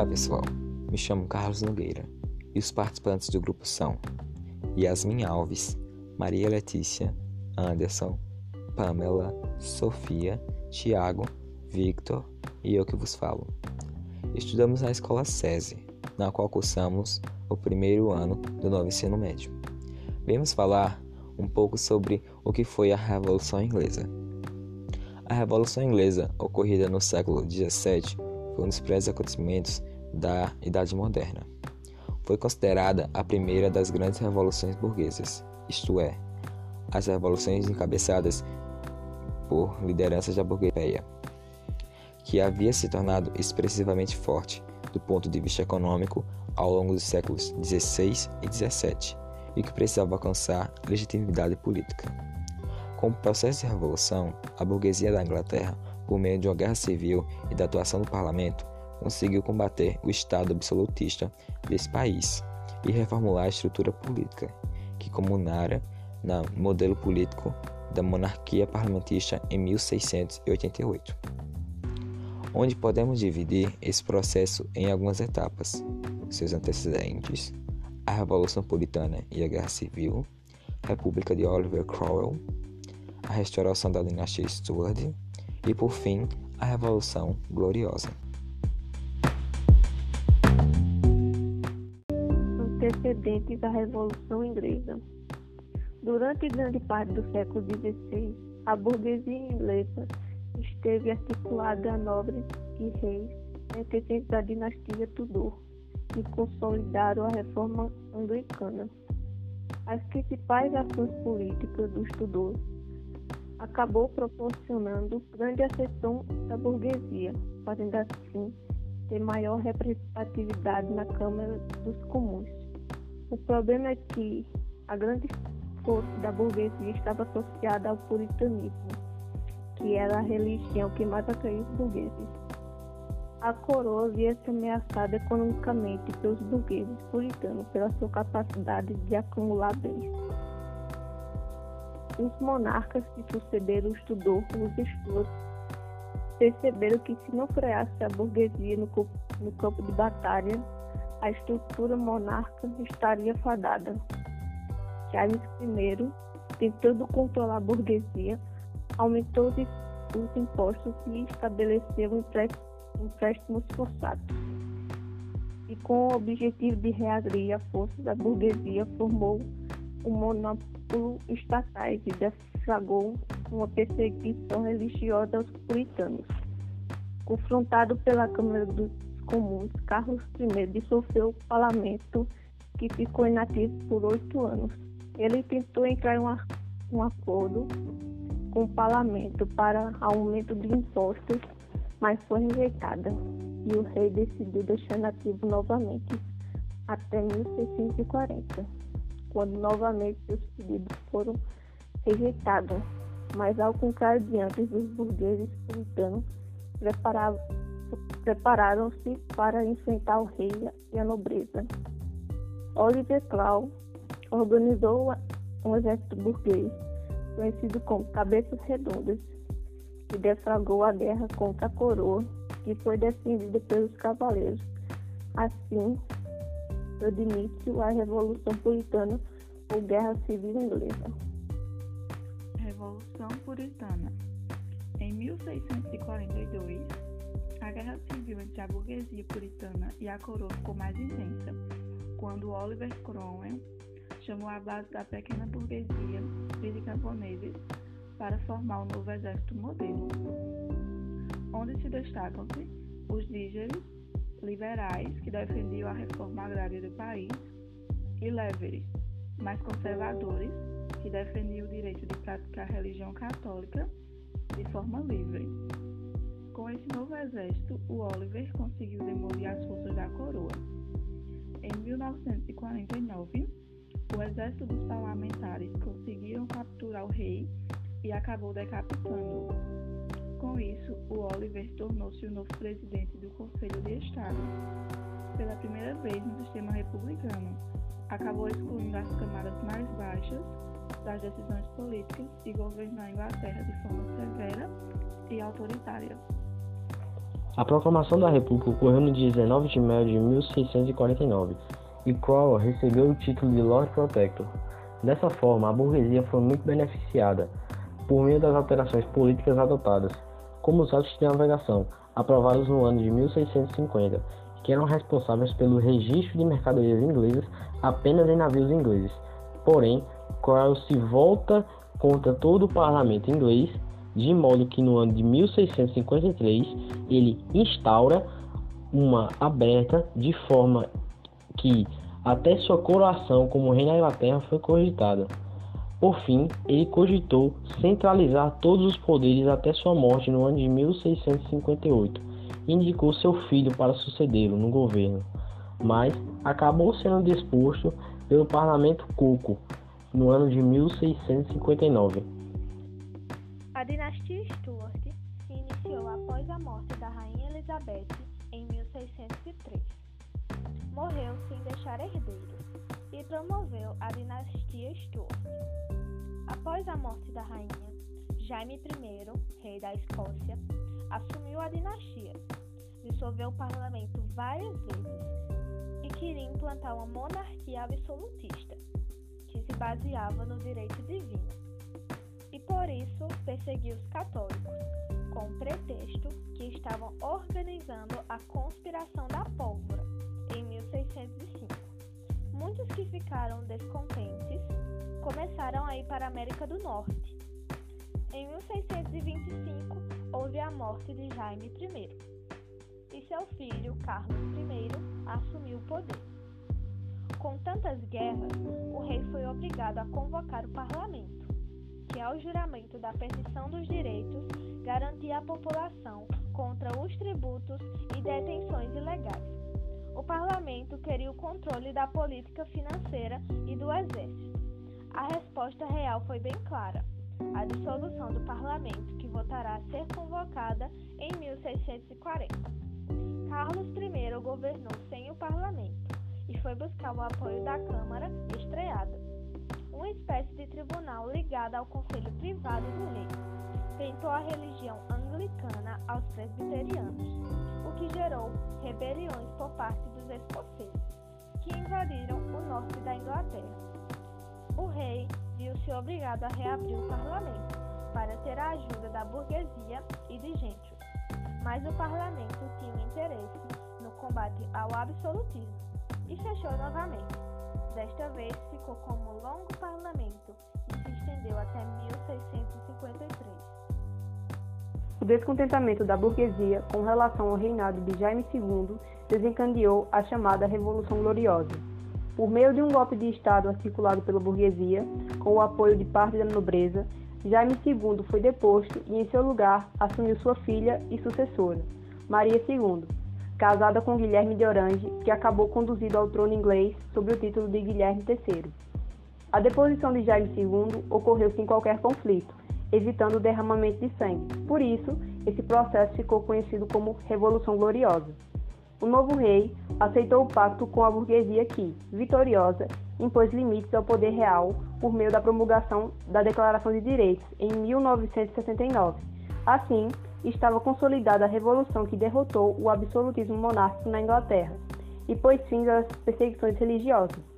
Olá pessoal, me chamo Carlos Nogueira e os participantes do grupo são Yasmin Alves, Maria Letícia, Anderson, Pamela, Sofia, Tiago, Victor e eu que vos falo. Estudamos na escola SESI, na qual cursamos o primeiro ano do novo ensino médio. Vamos falar um pouco sobre o que foi a Revolução Inglesa. A Revolução Inglesa, ocorrida no século XVII, foi um dos primeiros acontecimentos da Idade Moderna. Foi considerada a primeira das grandes revoluções burguesas, isto é, as revoluções encabeçadas por lideranças da burguesia, que havia se tornado expressivamente forte do ponto de vista econômico ao longo dos séculos XVI e XVII e que precisava alcançar legitimidade política. Com o processo de revolução, a burguesia da Inglaterra, por meio de uma guerra civil e da atuação do parlamento, conseguiu combater o Estado absolutista desse país e reformular a estrutura política, que comunara no modelo político da monarquia parlamentista em 1688, onde podemos dividir esse processo em algumas etapas: seus antecedentes, a Revolução Puritana e a Guerra Civil, República de Oliver Cromwell, a restauração da dinastia Stuart e, por fim, a Revolução Gloriosa. Antecedentes da Revolução Inglesa Durante grande parte do século XVI, a burguesia inglesa esteve articulada a nobres e reis pertencentes da dinastia Tudor, que consolidaram a reforma anglicana. As principais ações políticas dos Tudor acabou proporcionando grande acessão da burguesia, fazendo assim ter maior representatividade na Câmara dos Comuns. O problema é que a grande força da burguesia estava associada ao puritanismo, que era a religião que mais atraía os burgueses. A coroa via-se ameaçada economicamente pelos burgueses puritanos pela sua capacidade de acumular bens. Os monarcas que sucederam os Tudor, os Stuart, perceberam que se não freasse a burguesia no, no campo de batalha, a estrutura monarca estaria fadada. Charles I, tentando controlar a burguesia, aumentou os impostos e estabeleceu empréstimos forçados. E com o objetivo de reagir à força da burguesia, formou um monopólio estatais e deflagrou uma perseguição religiosa aos puritanos. Confrontado pela Câmara dos Comuns, Carlos I dissolveu o parlamento, que ficou inativo por oito anos. Ele tentou entrar em um acordo com o parlamento para aumento de impostos, mas foi rejeitada e o rei decidiu deixar inativo novamente até 1640, quando novamente seus pedidos foram rejeitados. Mas ao contrário de antes, os burgueses puritanos prepararam-se para enfrentar o rei e a nobreza. Oliver Clow organizou um exército burguês, conhecido como Cabeças Redondas, que deflagrou a guerra contra a coroa, que foi defendida pelos cavaleiros. Assim, deu início à Revolução Puritana ou Guerra Civil Inglesa. Revolução Puritana Em 1642, a guerra civil entre a burguesia puritana e a coroa ficou mais intensa, quando Oliver Cromwell chamou a base da pequena burguesia e camponeses para formar o um novo exército modelo, onde se destacam-se os dígeres liberais, que defendiam a reforma agrária do país, e leveres, mais conservadores, que defendiam o direito de praticar a religião católica de forma livre. Com esse novo exército, o Oliver conseguiu demolir as forças da coroa. Em 1949, o exército dos parlamentares conseguiram capturar o rei e acabou decapitando-o. Com isso, o Oliver tornou-se o novo presidente do Conselho de Estado. Pela primeira vez no sistema republicano, acabou excluindo as camadas mais baixas das decisões políticas e governou a Inglaterra de forma severa e autoritária. A proclamação da República ocorreu no dia 19 de maio de 1649 e Cromwell recebeu o título de Lord Protector. Dessa forma, a burguesia foi muito beneficiada por meio das alterações políticas adotadas, como os atos de navegação, aprovados no ano de 1650, que eram responsáveis pelo registro de mercadorias inglesas apenas em navios ingleses. Porém, Cromwell se volta contra todo o parlamento inglês, de modo que no ano de 1653 ele instaura uma aberta de forma que até sua coroação como rei da Inglaterra foi cogitada. Por fim, ele cogitou centralizar todos os poderes até sua morte no ano de 1658 e indicou seu filho para sucedê-lo no governo, mas acabou sendo disposto pelo parlamento Coco no ano de 1659. Dinastia Stuart se iniciou após a morte da rainha Elizabeth em 1603. Morreu sem deixar herdeiros e promoveu a dinastia Stuart. Após a morte da rainha, Jaime I, rei da Escócia, assumiu a dinastia, dissolveu o parlamento várias vezes e queria implantar uma monarquia absolutista, que se baseava no direito divino. Por isso perseguiu os católicos, com o pretexto que estavam organizando a conspiração da pólvora em 1605. Muitos que ficaram descontentes começaram a ir para a América do Norte. Em 1625, houve a morte de Jaime I, e seu filho, Carlos I, assumiu o poder. Com tantas guerras, o rei foi obrigado a convocar o parlamento, que, ao juramento da perdição dos direitos, garantia a população contra os tributos e detenções ilegais. O parlamento queria o controle da política financeira e do exército. A resposta real foi bem clara: a dissolução do parlamento, que votará a ser convocada em 1640. Carlos I governou sem o parlamento e foi buscar o apoio da Câmara estreada, uma espécie de tribunal ligada ao conselho privado do rei. Tentou a religião anglicana aos presbiterianos, o que gerou rebeliões por parte dos escoceses, que invadiram o norte da Inglaterra. O rei viu-se obrigado a reabrir o parlamento para ter a ajuda da burguesia e de gente. Mas o parlamento tinha interesse no combate ao absolutismo e fechou novamente. Desta vez ficou como longo parlamento e se estendeu até 1653. O descontentamento da burguesia com relação ao reinado de Jaime II desencadeou a chamada Revolução Gloriosa. Por meio de um golpe de Estado articulado pela burguesia, com o apoio de parte da nobreza, Jaime II foi deposto e, em seu lugar, assumiu sua filha e sucessora, Maria II, casada com Guilherme de Orange, que acabou conduzido ao trono inglês sob o título de Guilherme III. A deposição de Jaime II ocorreu sem qualquer conflito, evitando o derramamento de sangue. Por isso, esse processo ficou conhecido como Revolução Gloriosa. O novo rei aceitou o pacto com a burguesia que, vitoriosa, impôs limites ao poder real por meio da promulgação da Declaração de Direitos em 1969. Assim, estava consolidada a revolução que derrotou o absolutismo monárquico na Inglaterra e pôs fim às perseguições religiosas.